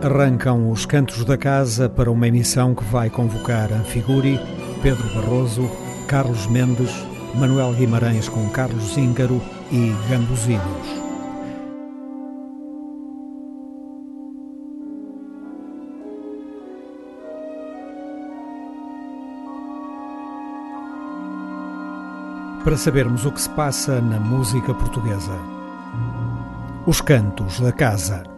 Arrancam os cantos da casa para uma emissão que vai convocar Anfiguri, Pedro Barroso, Carlos Mendes, Manuel Guimarães com Carlos Íngaro e Gambuzinos. Para sabermos o que se passa na música portuguesa. Os Cantos da Casa.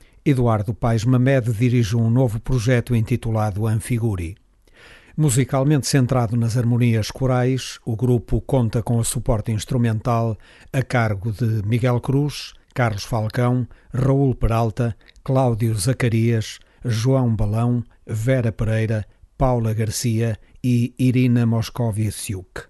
Eduardo Paes Mamed dirige um novo projeto intitulado Anfiguri. Musicalmente centrado nas harmonias corais, o grupo conta com a suporte instrumental a cargo de Miguel Cruz, Carlos Falcão, Raul Peralta, Cláudio Zacarias, João Balão, Vera Pereira, Paula Garcia e Irina Moscovici-Siuk.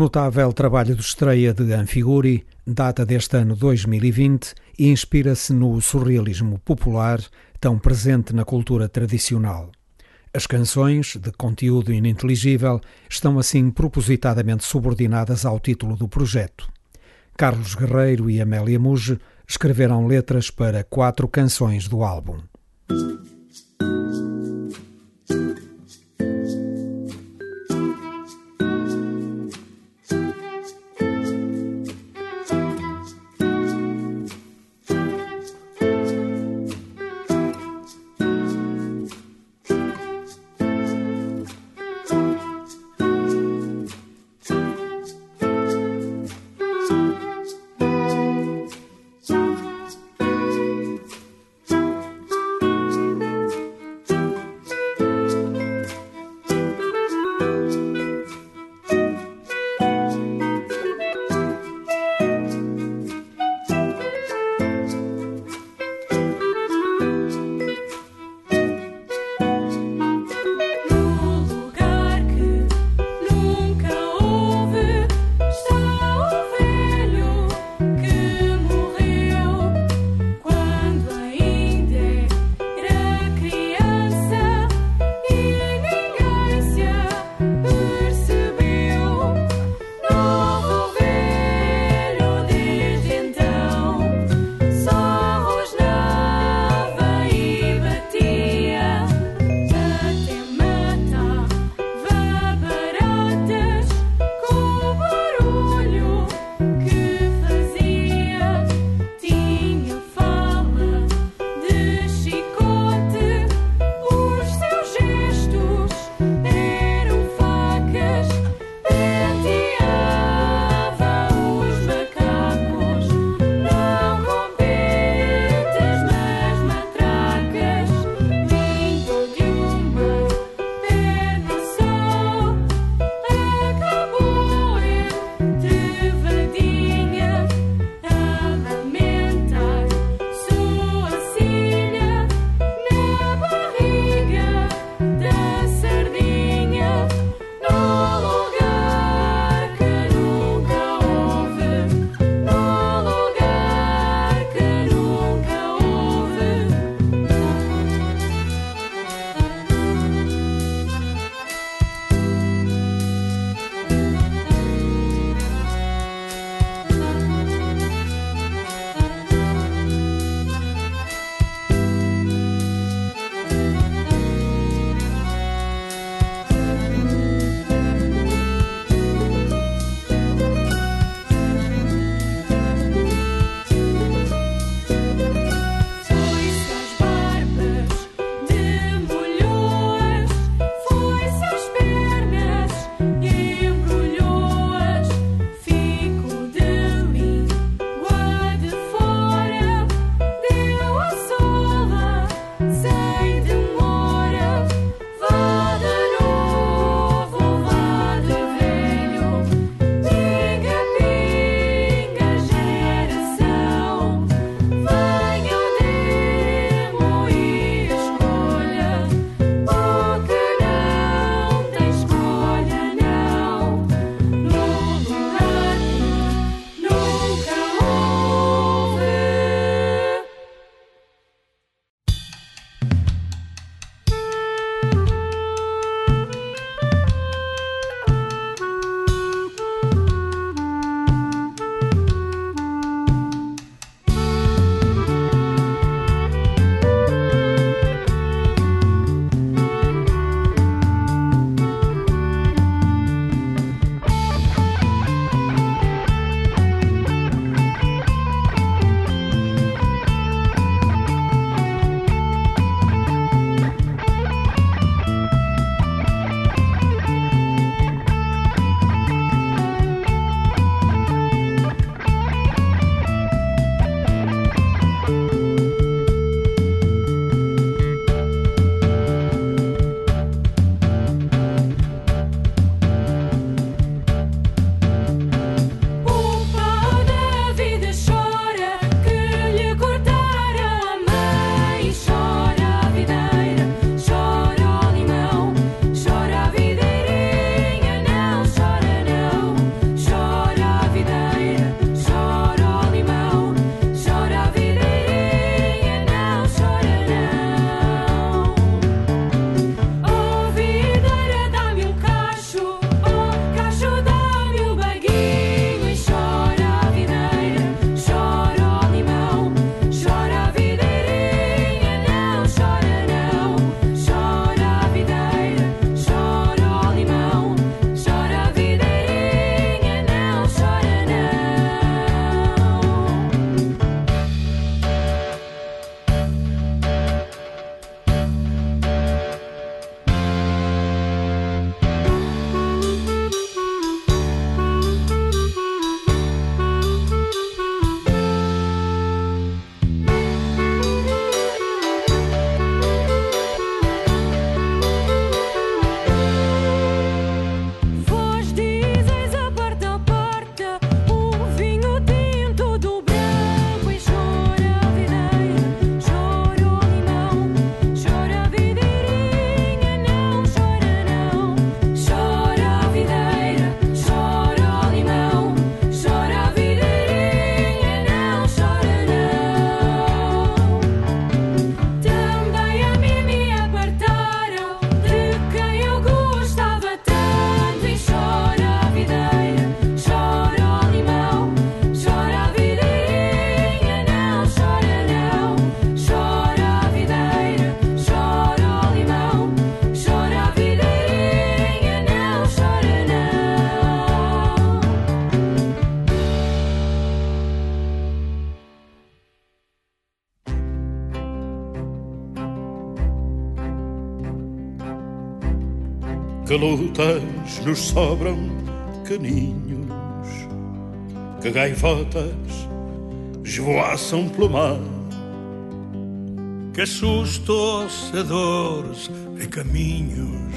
Notável trabalho de estreia de Anfiguri data deste ano 2020 e inspira-se no surrealismo popular tão presente na cultura tradicional. As canções, de conteúdo ininteligível, estão assim propositadamente subordinadas ao título do projeto. Carlos Guerreiro e Amélia Muge escreveram letras para quatro canções do álbum. Lutas nos sobram caninhos, que gaivotas esvoaçam pelo mar, que sustos e dores e caminhos,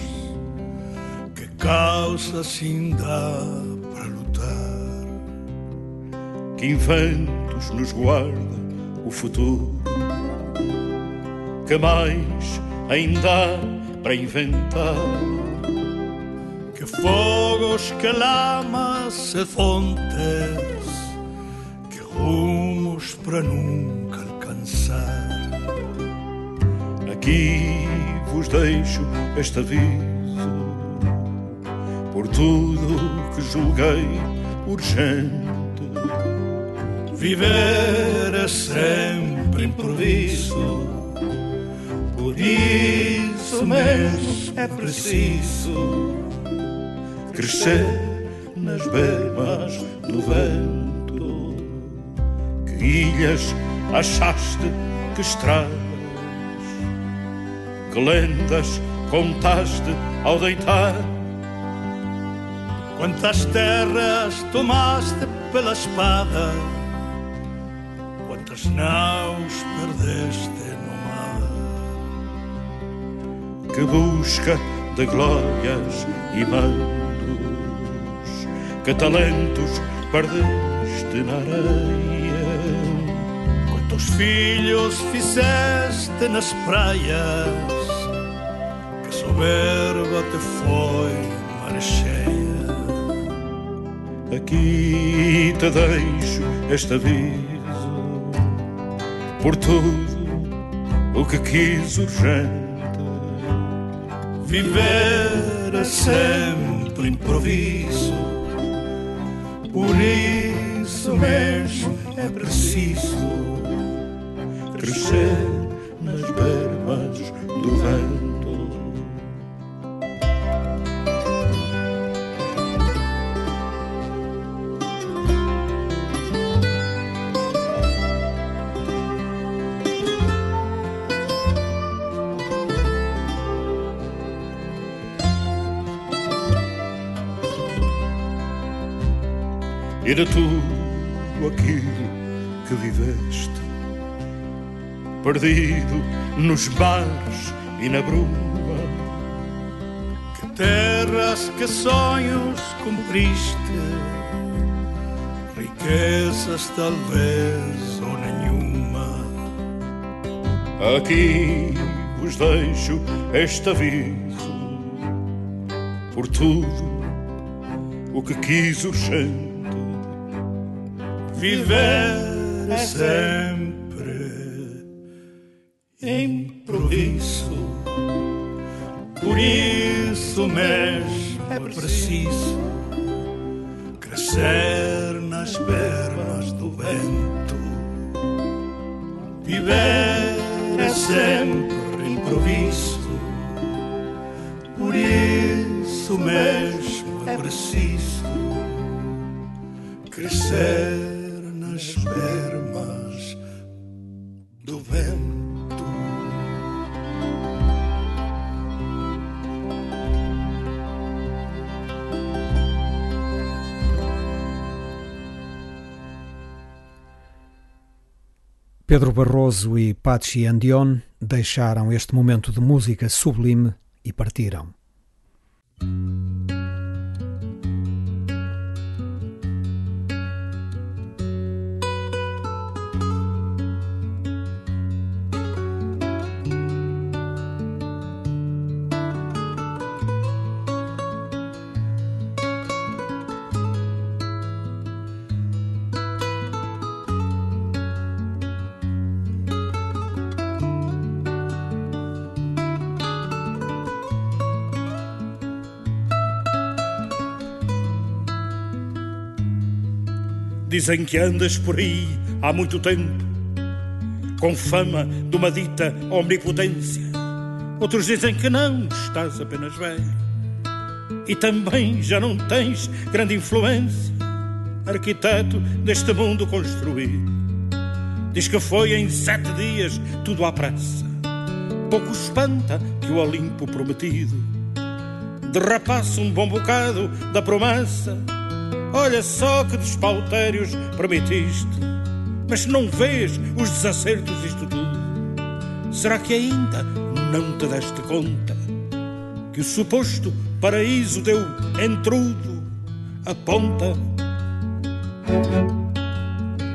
que causa se dá para lutar, que inventos nos guarda o futuro, que mais ainda há para inventar fogos, que lamas e fontes, que rumos para nunca alcançar. Aqui vos deixo este aviso, por tudo que julguei urgente. Viver é sempre improviso, por isso mesmo é preciso crescer nas bermas do vento. Que ilhas achaste que estradas, que lendas contaste ao deitar. Quantas terras tomaste pela espada, quantas naus perdeste no mar. Que busca de glórias e mãos que talentos perdeste na areia. Quantos filhos fizeste nas praias, que soberba te foi mar cheia. Aqui te deixo este aviso, por tudo o que quis urgente. Viver é sempre improviso por isso mesmo é preciso crescer nas bermas do vento. E de tudo aquilo que viveste, perdido nos bares e na bruma, que terras, que sonhos cumpriste, riquezas talvez ou nenhuma. Aqui vos deixo este aviso, por tudo o que quis urgente Viver é sempre improviso, por isso mesmo é preciso crescer nas pernas do vento. Viver é sempre improviso, por isso mesmo é preciso crescer nas pernas do vento. Pedro Barroso e Patsy Andion deixaram este momento de música sublime e partiram. Dizem que andas por aí há muito tempo, com fama de uma dita omnipotência. Outros dizem que não, estás apenas velho. E também já não tens grande influência, arquiteto deste mundo construído. Diz que foi em sete dias tudo à pressa. Pouco espanta que o Olimpo prometido derrapasse um bom bocado da promessa. Olha só que despautérios permitiste, mas não vês os desacertos disto tudo, será que ainda não te deste conta que o suposto paraíso deu entrudo? Aponta,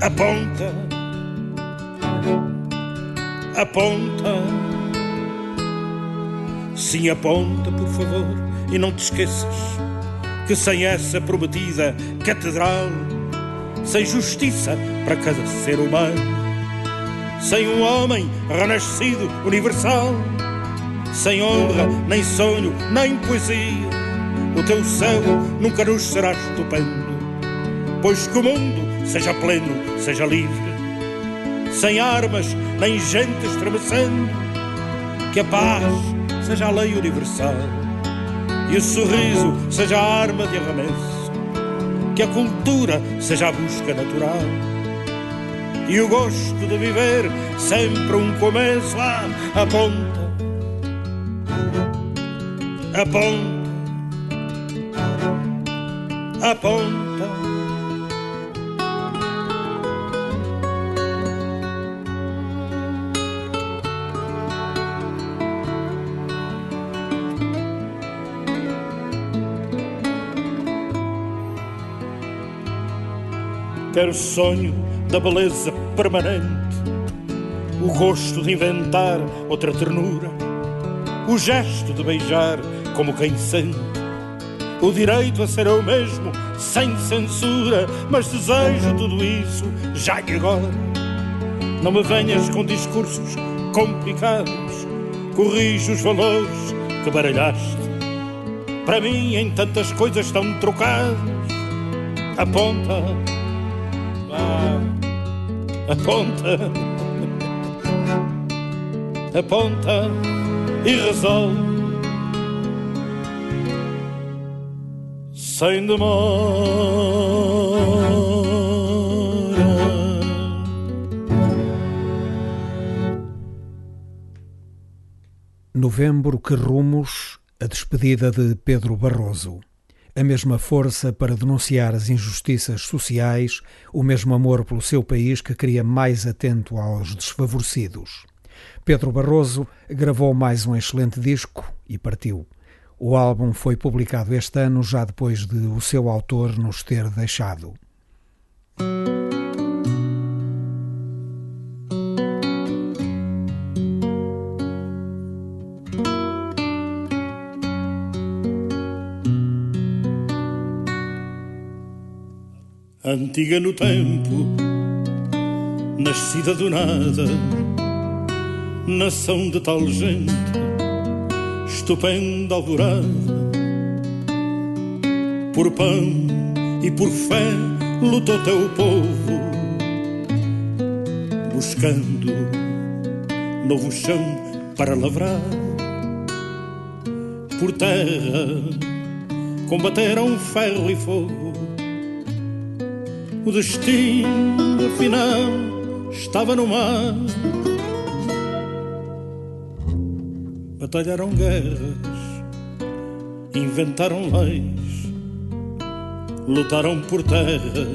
aponta, aponta. Sim, aponta, por favor, e não te esqueças que sem essa prometida catedral, sem justiça para cada ser humano, sem um homem renascido universal, sem honra, nem sonho, nem poesia, o teu céu nunca nos será estupendo, pois que o mundo seja pleno, seja livre, sem armas, nem gente estremecendo, que a paz seja a lei universal e o sorriso seja a arma de arremesso, que a cultura seja a busca natural e o gosto de viver sempre um começo. Ah, aponta, aponta, aponta. O sonho da beleza permanente, o gosto de inventar outra ternura, o gesto de beijar como quem sente, o direito a ser eu mesmo, sem censura, mas desejo tudo isso já e agora. Não me venhas com discursos complicados, corrige os valores que baralhaste. Para mim, em tantas coisas estão trocadas, aponta aponta, aponta e resolve sem demora. Novembro, que rumos? A despedida de Pedro Barroso a mesma força para denunciar as injustiças sociais, o mesmo amor pelo seu país que queria mais atento aos desfavorecidos. Pedro Barroso gravou mais um excelente disco e partiu. O álbum foi publicado este ano, já depois de o seu autor nos ter deixado. Antiga no tempo, nascida do nada, nação de tal gente, estupenda alvorada. Por pão e por fé lutou teu povo, buscando novo chão para lavrar. Por terra combateram ferro e fogo o destino, afinal, estava no mar. Batalharam guerras, inventaram leis, lutaram por terras,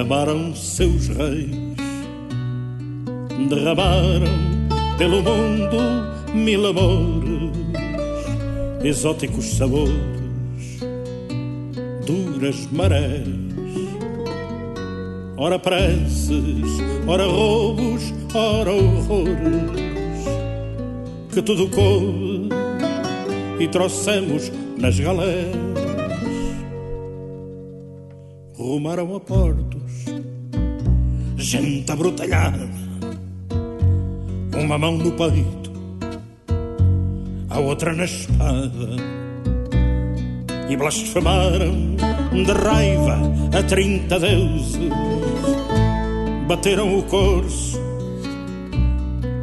amaram seus reis, derramaram pelo mundo mil amores, exóticos sabores, duras marés ora preces, ora roubos, ora horrores, que tudo coube e trouxemos nas galés. Rumaram a portos, gente abrutalhada, uma mão no peito, a outra na espada, e blasfemaram de raiva a trinta deuses bateram o corso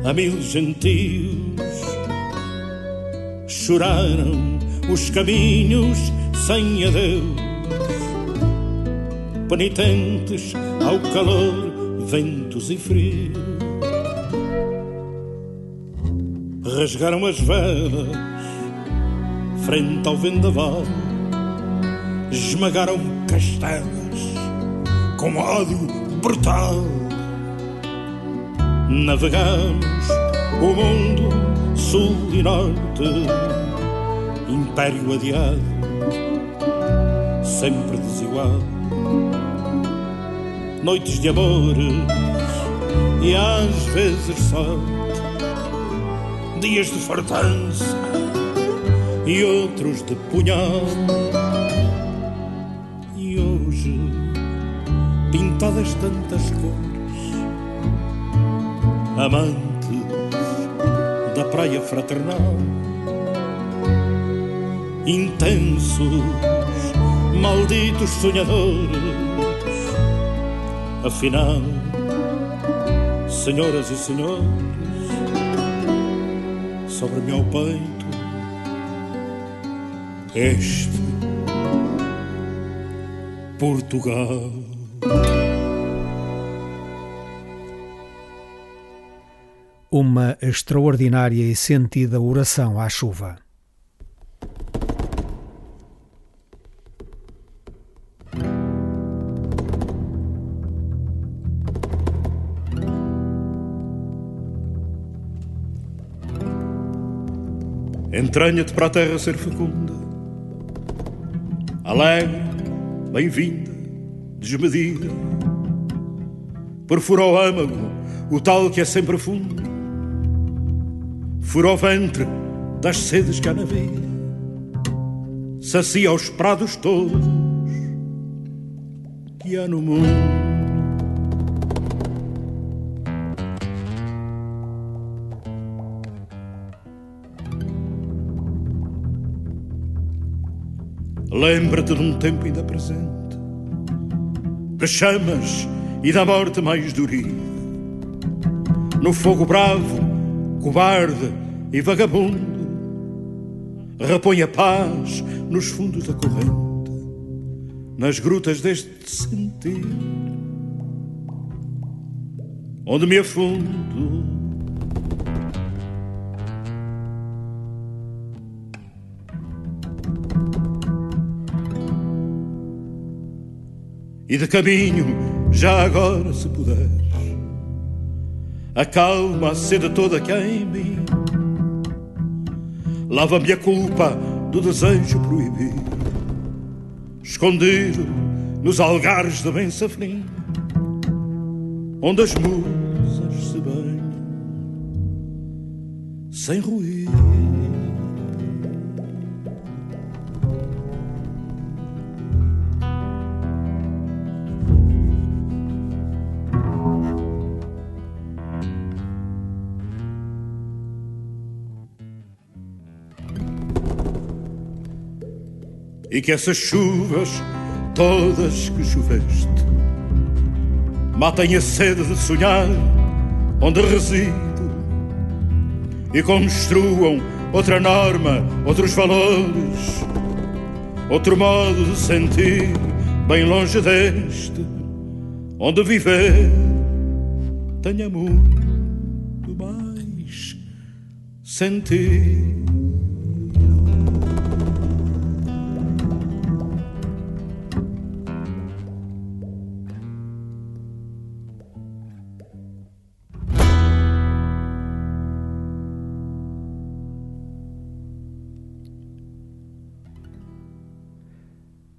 a mil gentios, choraram os caminhos sem adeus, penitentes ao calor, ventos e frio. Rasgaram as velas, frente ao vendaval, esmagaram castelas com ódio brutal. Navegamos o mundo sul e norte, império adiado, sempre desigual. Noites de amores e às vezes sorte, dias de fartança e outros de punhal. E hoje, pintadas tantas cores, amantes da praia fraternal, intensos, malditos sonhadores, afinal, senhoras e senhores, sobre-me ao peito este Portugal. Uma extraordinária e sentida oração à chuva. Entranha-te para a terra ser fecunda, alegre, bem-vinda, desmedida, perfura o âmago, o tal que é sempre fundo, fura o ventre das sedes que há na vida, sacia os prados todos que há no mundo. Lembra-te de um tempo ainda presente, de chamas e da morte mais durida. No fogo bravo, cobarde e vagabundo, repõe a paz nos fundos da corrente, nas grutas deste sentir, onde me afundo. E de caminho, já agora se puder, acalma a sede toda que há em mim, lava-me a culpa do desejo proibido, escondido nos algares de bem safrim, onde as musas se banham sem ruído. E que essas chuvas, todas que choveste, matem a sede de sonhar onde resido e construam outra norma, outros valores, outro modo de sentir, bem longe deste, onde viver tenha muito mais sentido.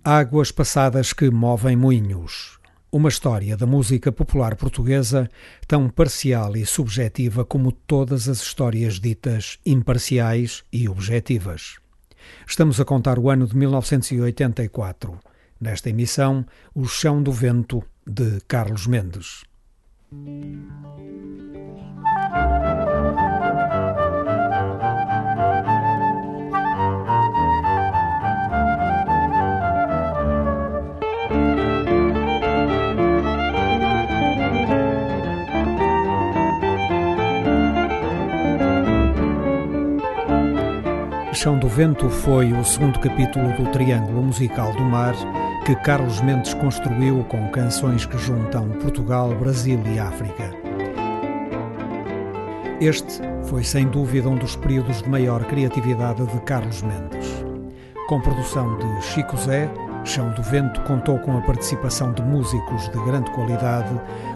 Águas passadas que movem moinhos. Uma história da música popular portuguesa tão parcial e subjetiva como todas as histórias ditas imparciais e objetivas. Estamos a contar o ano de 1984. Nesta emissão, O Chão do Vento, de Carlos Mendes. Chão do Vento foi o segundo capítulo do Triângulo Musical do Mar que Carlos Mendes construiu com canções que juntam Portugal, Brasil e África. Este foi sem dúvida um dos períodos de maior criatividade de Carlos Mendes. Com produção de Chico Zé, Chão do Vento contou com a participação de músicos de grande qualidade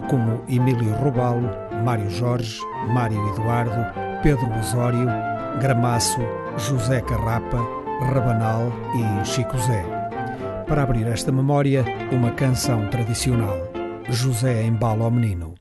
como Emílio Robalo, Mário Jorge, Mário Eduardo, Pedro Osório Gramaço, José Carrapa, Rabanal e Chico Zé. Para abrir esta memória, uma canção tradicional. José embala o menino.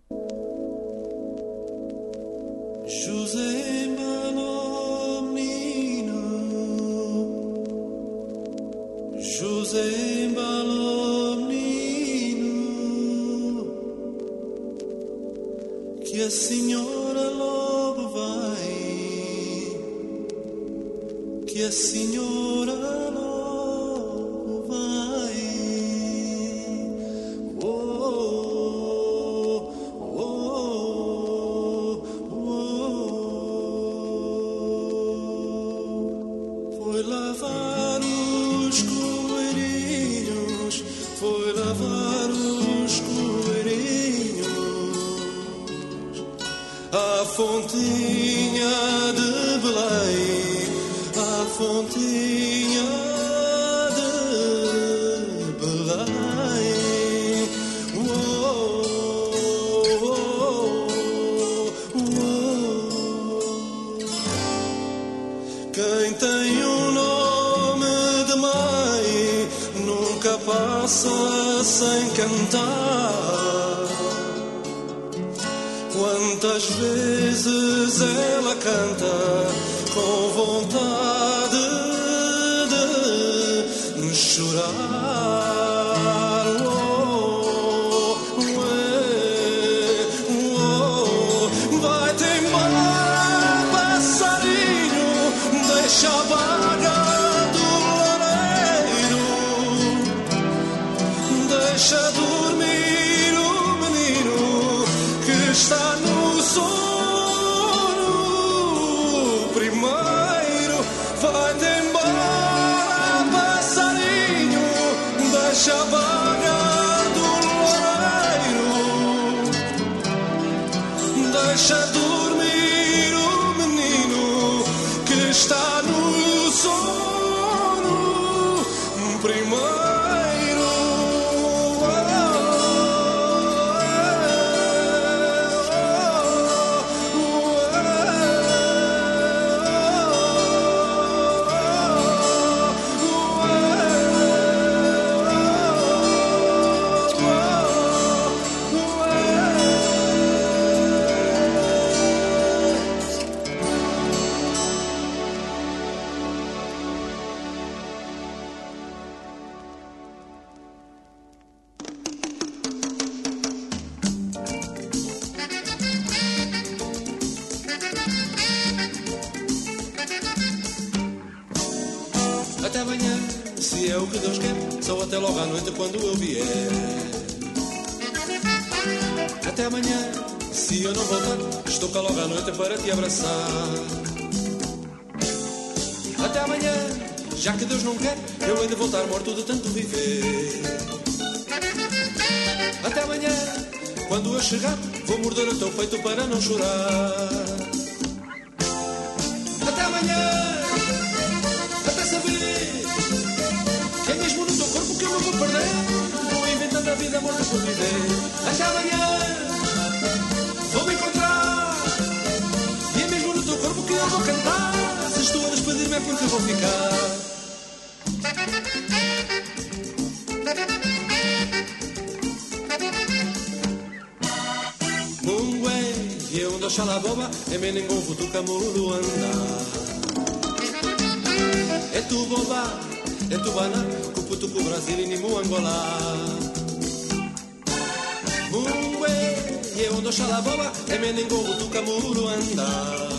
nem gogo do camuro andar.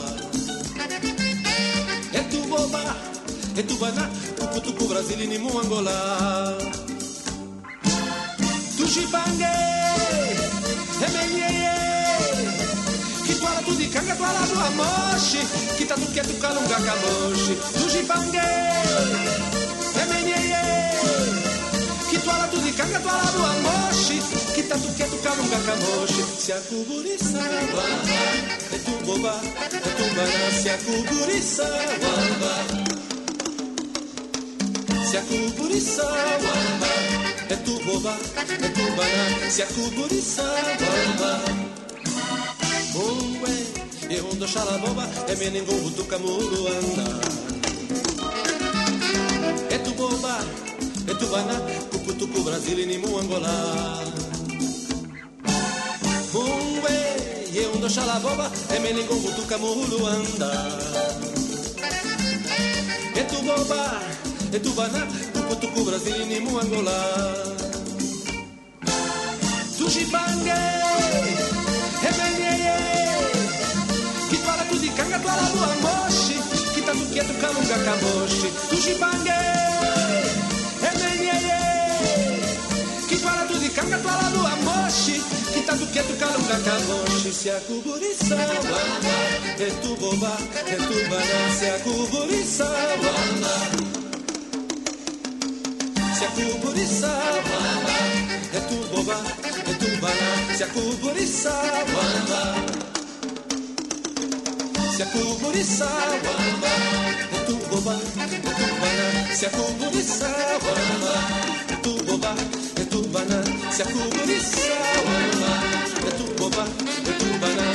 É tu boba, é etu bana, kuputuku Brasil ni mu Angola Tujipange, emenyeye é que tu dikanga, twala do amoshi Kita tu ketu kalunga kamoshi Tujipange, emenyeye que tu dikanga, twala do amor. Tá tatuqueto, calunga, camoche, se a cuburiçaba, é, é tu boba, é tu banã se a cuburiçaba. É se a cuburiçaba, é, é tu boba, é tu banã se a cuburiça, cuburiçaba. Oh, é, e onda xalaboba, é menengo, do camuru, anda. É tu boba, é tu baná, cucutucu, Brasil e Nimu, Angola. Ué, eu ando xalaboba, é meningo, tu camuro anda Etuboba, Etubana, Tucutucu, Brasil, Nimu, Angola. Tujibangue, Rebenye, Kitwala, Tudicanga, Twala, Lua, Moshi, Kitatu, Quieto, Calunga, Camoshi. Tujibangue, Rebenye, Moshi, Kitatu, Quieto, Calunga, Camoshi. Se a cuburiçaba, Etuboba, Etubana, se a cuburiçaba, se a cuburiçaba, Etuboba, Etubana, a cuburiçaba, se a Etubana, se a Etubana, se a cuburiçaba,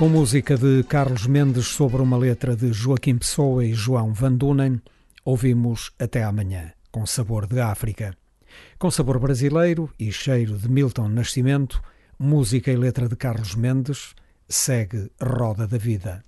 Com música de Carlos Mendes sobre uma letra de Joaquim Pessoa e João Van Dunen, ouvimos Até Amanhã, com sabor de África. Com sabor brasileiro e cheiro de Milton Nascimento, música e letra de Carlos Mendes, segue Roda da Vida.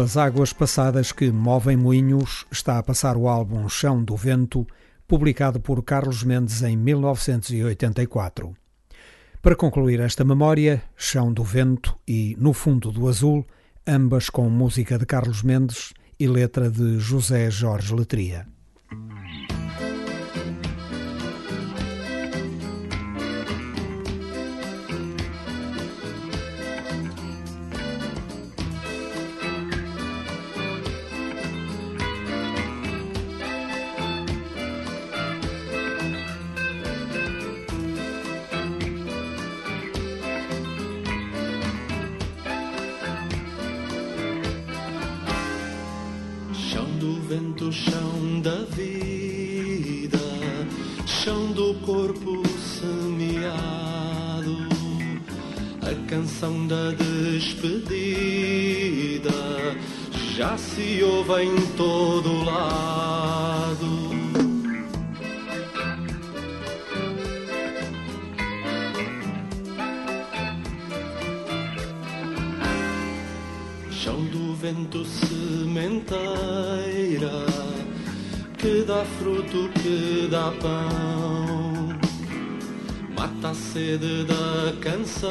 Pelas águas passadas que movem moinhos, está a passar o álbum Chão do Vento, publicado por Carlos Mendes em 1984. Para concluir esta memória, Chão do Vento e No Fundo do Azul, ambas com música de Carlos Mendes e letra de José Jorge Letria. chuva em todo lado. Chão do vento sementeira que dá fruto, que dá pão. Mata a sede da canseira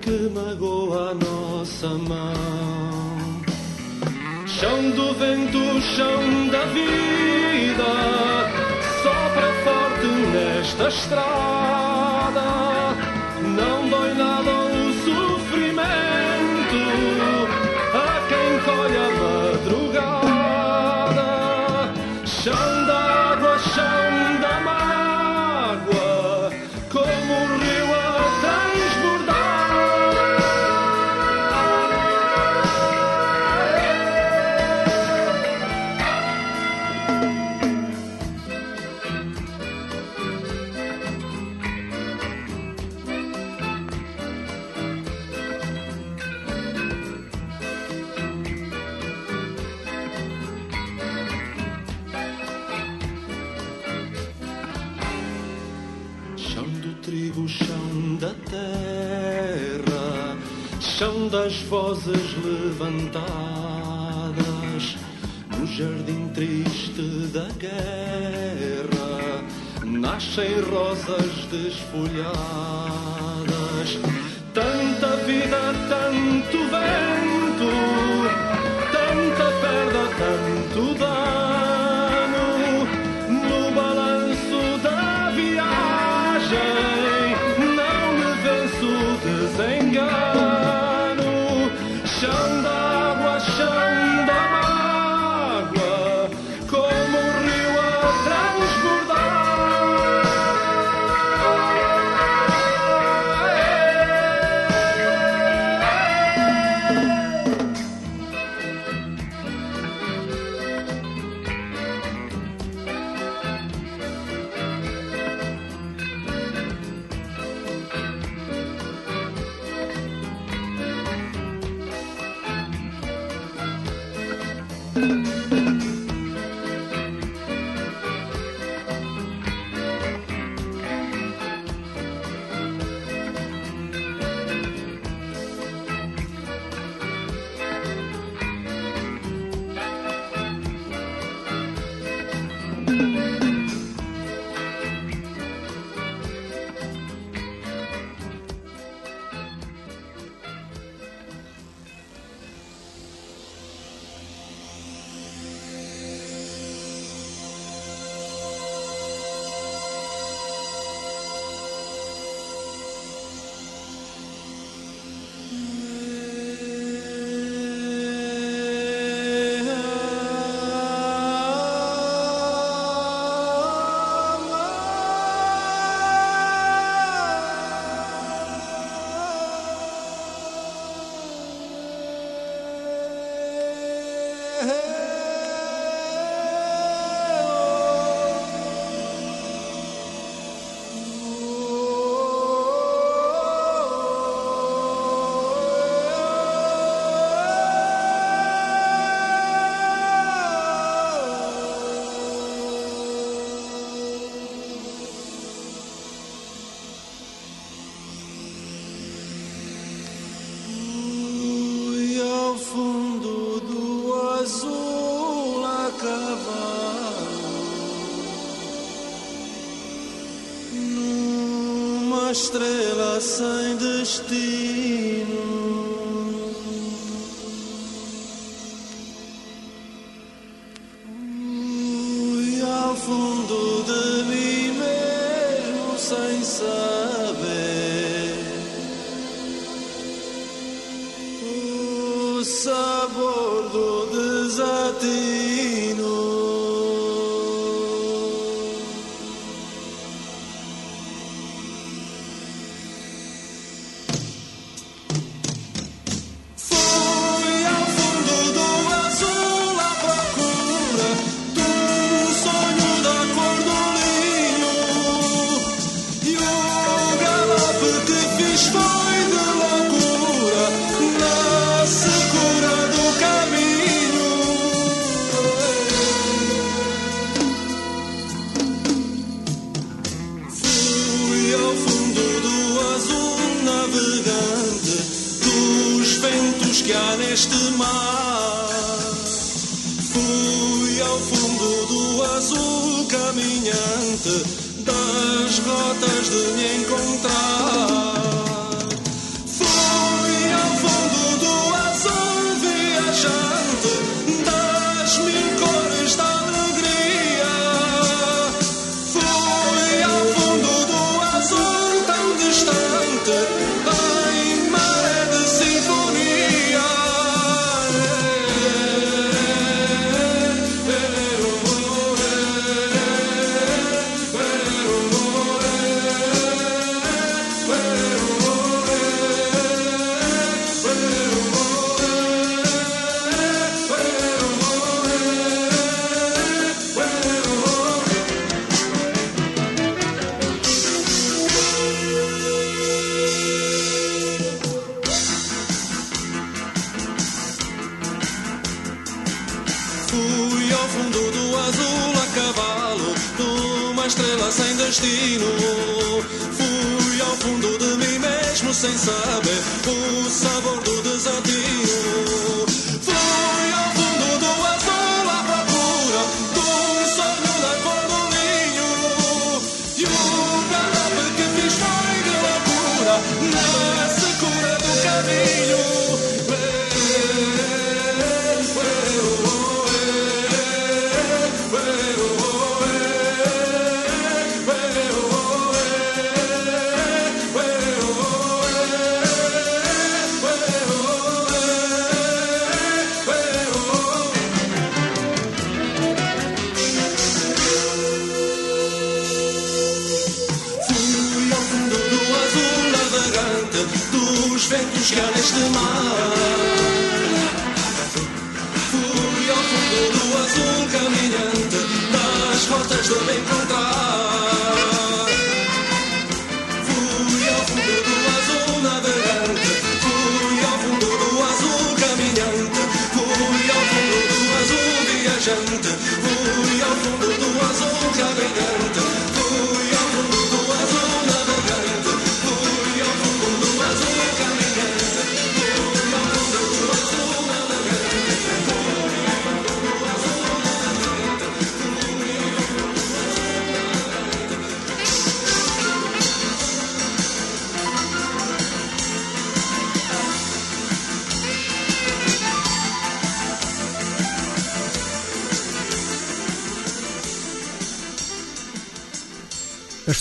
que magoa a nossa mão. Chão do vento, chão da vida, sopra forte nesta estrada, não dói nada. Das vozes levantadas no jardim triste da guerra. Nascem rosas desfolhadas. Tanta vida, tanto vento, tanta perda, tanto dano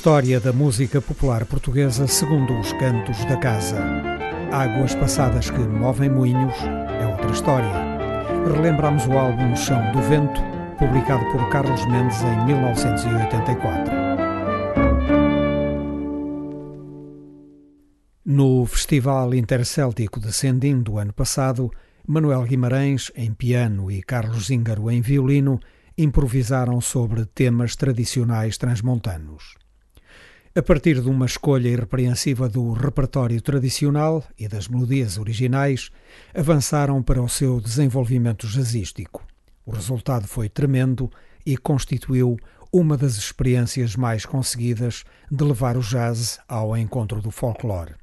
história da música popular portuguesa segundo os cantos da casa. Águas passadas que movem moinhos é outra história. Relembramos o álbum Chão do Vento, publicado por Carlos Mendes em 1984. No Festival Intercéltico de Sendim do ano passado, Manuel Guimarães em piano e Carlos Zíngaro em violino improvisaram sobre temas tradicionais transmontanos. A partir de uma escolha irrepreensiva do repertório tradicional e das melodias originais, avançaram para o seu desenvolvimento jazzístico. O resultado foi tremendo e constituiu uma das experiências mais conseguidas de levar o jazz ao encontro do folclore.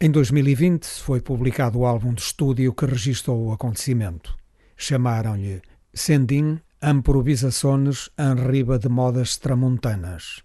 Em 2020 foi publicado o álbum de estúdio que registrou o acontecimento. Chamaram-lhe Sendin Improvisações en riba de modas tramontanas.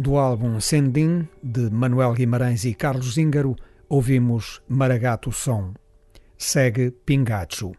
Do álbum Sendin, de Manuel Guimarães e Carlos Zíngaro, ouvimos Maragato Som. Segue Pingacho.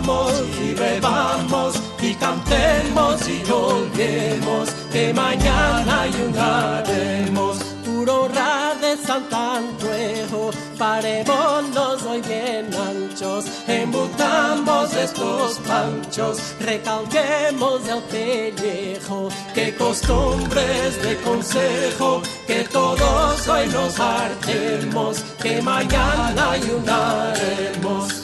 Y bebamos y cantemos y olvidemos que mañana ayunaremos. Puro de San Antruejo, parémonos hoy bien anchos, embutamos estos panchos, recalquemos el pellejo, que costumbres de consejo, que todos hoy nos hartemos, que mañana ayunaremos.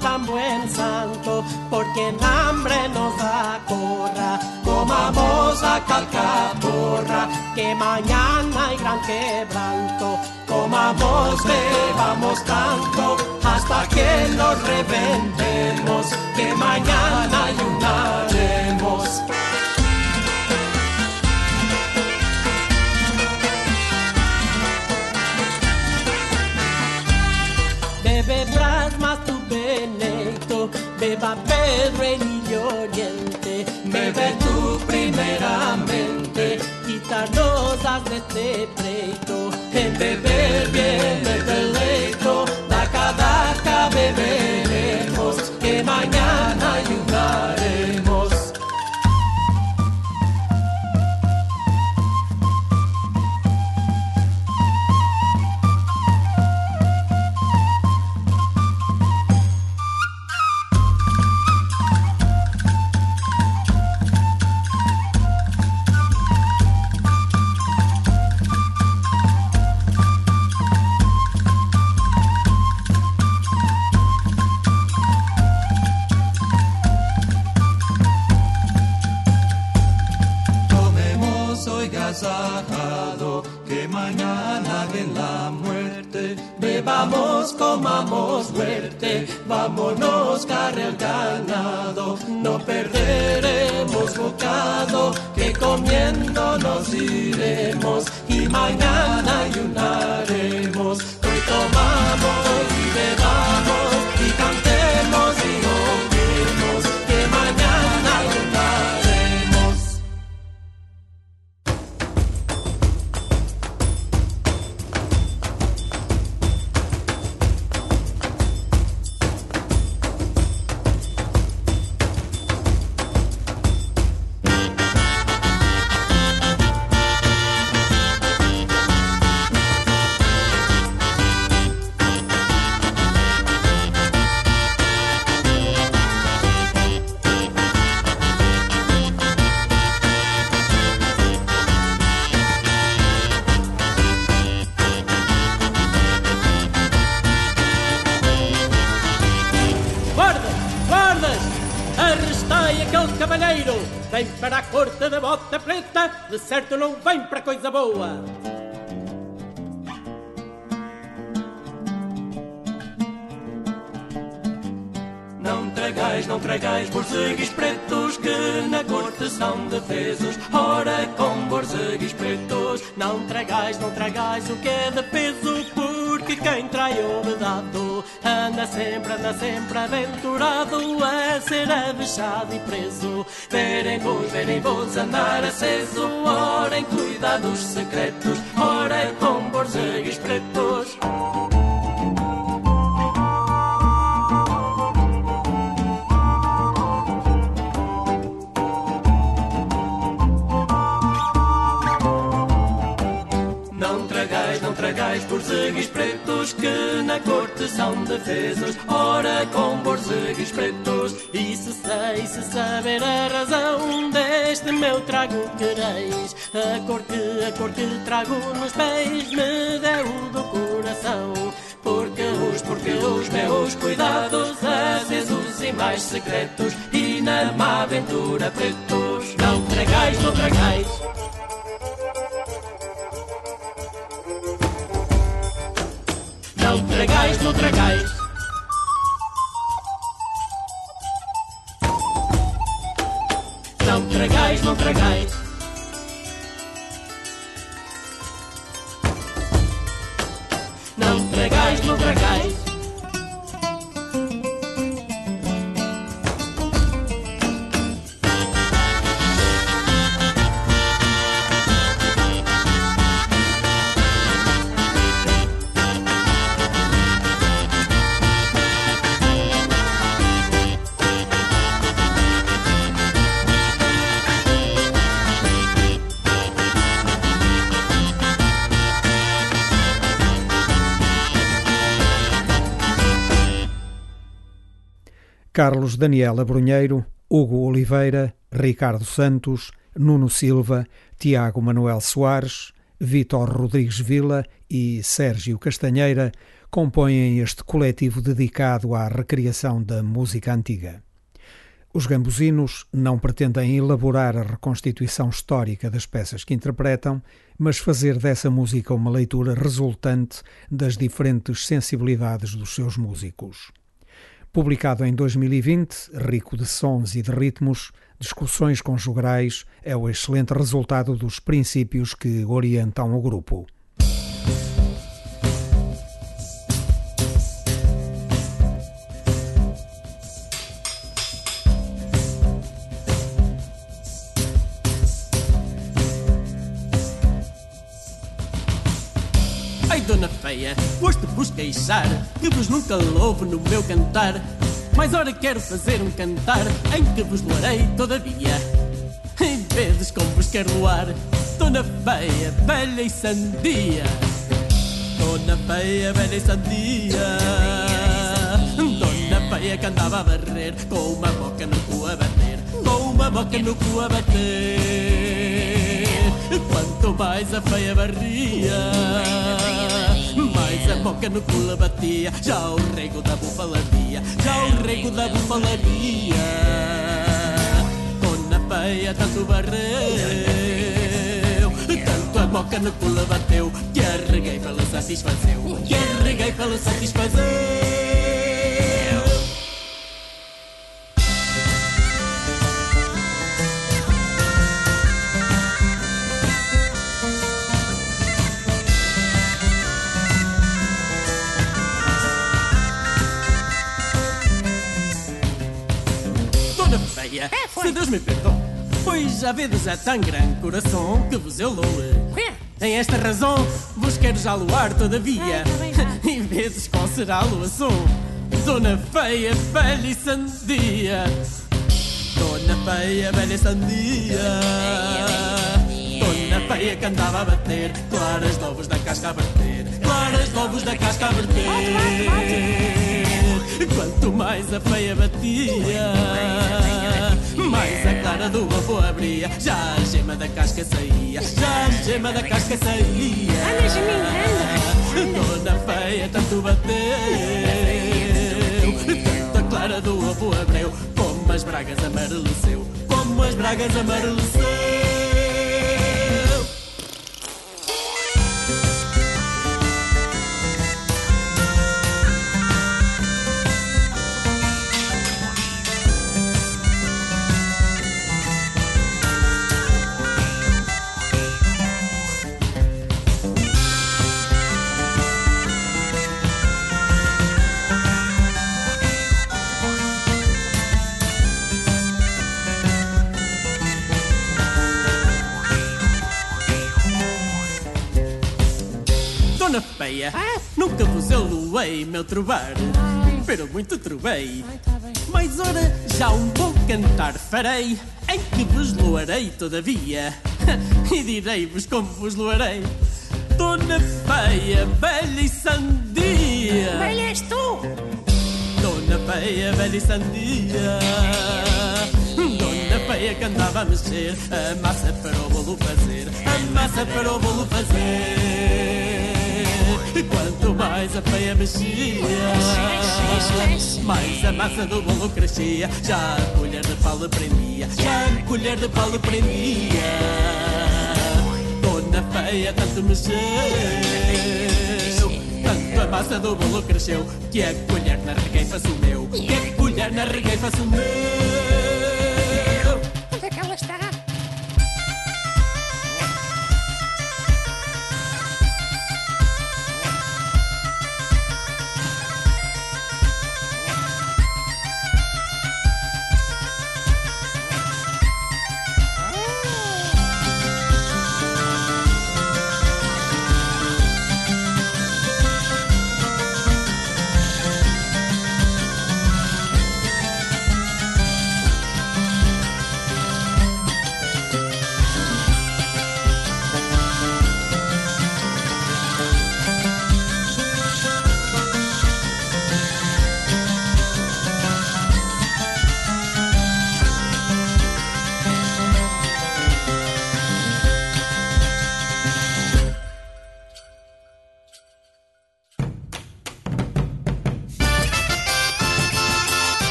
Tan buen santo, porque en hambre nos acorra. Comamos a calcaporra, que mañana hay gran quebranto. Comamos, bebamos tanto, hasta que nos reventemos, que mañana ayunaremos. Beba Pedro el Oriente, bebe tú primeramente, quitarnos de este pleito, en beber bien comamos fuerte, vámonos carre el ganado, no perderemos bocado, que comiendo nos iremos y mañana ayunaremos. Hoy tomamos coisa boa. Não tragais, não tragais borzeguis pretos que na corte são defesos. Ora, com borzeguis pretos, não tragais, não tragais o que é de peso, porque quem trai o vedado anda sempre, anda sempre aventurado a ser avexado e preso. Verem-vos, verem-vos andar aceso, ora em cuidados secretos, ora com borzegues pretos. tragais borzeguis pretos que na corte são defesos, ora com borzeguis pretos. E se sei, se saber a razão meu trago quereis, a cor que, a cor que trago nos pés me deu do coração. Porque os, porque os meus cuidados acesos e mais secretos, e na má aventura pretos, não tragais, não tragais. Não tragais, não tragais. Tragais, não Carlos Daniela Brunheiro, Hugo Oliveira, Ricardo Santos, Nuno Silva, Tiago Manuel Soares, Vítor Rodrigues Vila e Sérgio Castanheira compõem este coletivo dedicado à recriação da música antiga. Os gambuzinos não pretendem elaborar a reconstituição histórica das peças que interpretam, mas fazer dessa música uma leitura resultante das diferentes sensibilidades dos seus músicos. Publicado em 2020, rico de sons e de ritmos, discussões conjugais, é o excelente resultado dos princípios que orientam o grupo. Feia, gosto de vos queixar, que vos nunca louvo no meu cantar. Mas ora quero fazer um cantar em que vos loarei todavia. Em vezes como vos quero loar, dona feia, velha e sandia. Dona feia, velha e sandia. Dona feia que andava a barrer, com uma boca no cu a bater, com uma boca no cu a bater. Quanto mais a feia barria Mais a boca no cu batia. Já o rego da bufalaria Já o rego da bufalaria. Dona feia tanto barreu Tanto a boca no cu bateu. Que arreguei pelo satisfazeu Que arreguei pelo satisfazeu Se Deus me perdoe, pois já vedes é tão grande coração que vos eu loue. Em esta razão vos quero já luar todavia, e vezes qual será a luação? Dona feia, velha e sandia. Dona feia, velha e sandia. Dona feia que andava a bater, claras de ovos da casca a bater, claras de ovos da casca a bater. Quanto mais a feia batia, mais a clara do avô abria. Já a gema da casca saía, já a gema da casca saía. Anda, Geminho, anda. Dona feia tanto bateu, tanto a clara do avô abriu, como as bragas amareleceu, como as bragas amareleceu. Eu loei meu trovar, pero muito trovei. Mas ora, já um bom cantar farei, em que vos loarei todavia, e direi-vos como vos loarei. Dona Feia, velha e sandia. Velha és tu! Dona Feia, velha e sandia. Dona Feia que andava a mexer, a massa para o bolo fazer, a massa para o bolo fazer. Quanto mais a feia mexia, mais a massa do bolo crescia. Já a colher de pau prendia, já a colher de pau prendia. Dona feia tanto mexeu, tanto a massa do bolo cresceu, que a colher na regueifa sumiu, que a colher na regueifa sumiu.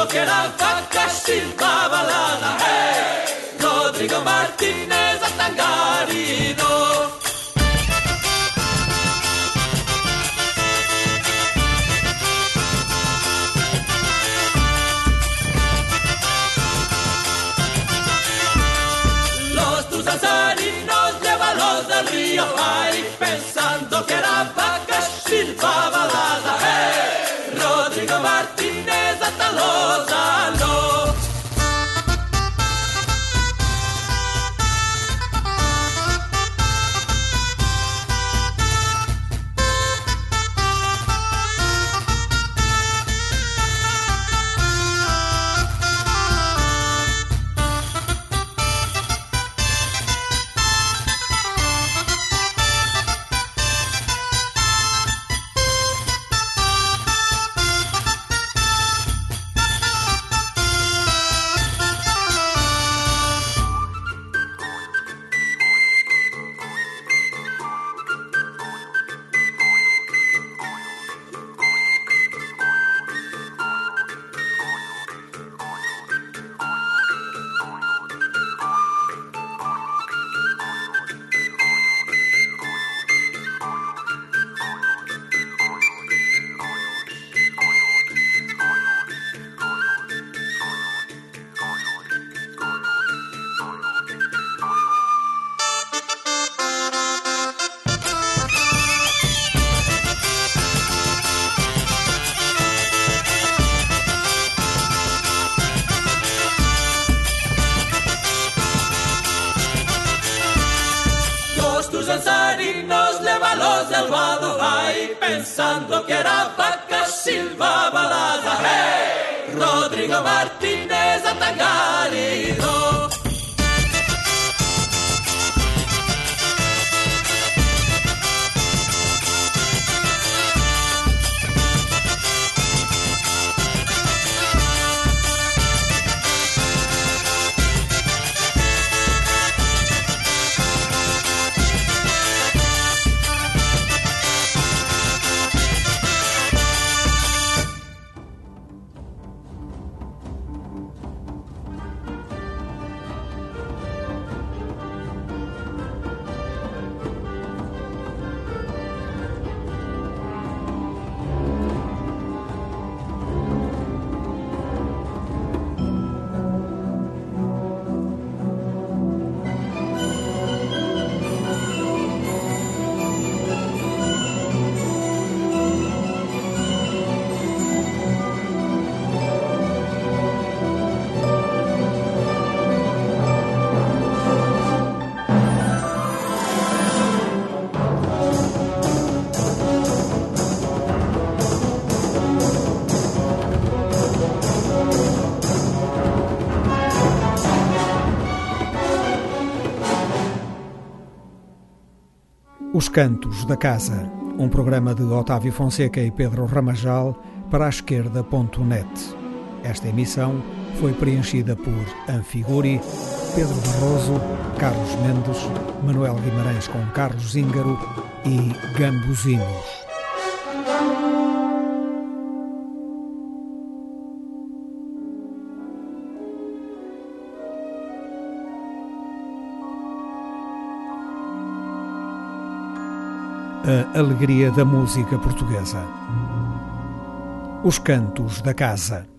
Alfonso che la vacca scintilla ballata, hey! Eh! Rodrigo Martinez a. Cantos da Casa, um programa de Otávio Fonseca e Pedro Ramajal para a esquerda.net. Esta emissão foi preenchida por Anfiguri, Pedro Barroso, Carlos Mendes, Manuel Guimarães com Carlos Íngaro e Gambuzinos. A alegria da música portuguesa. Os Cantos da Casa.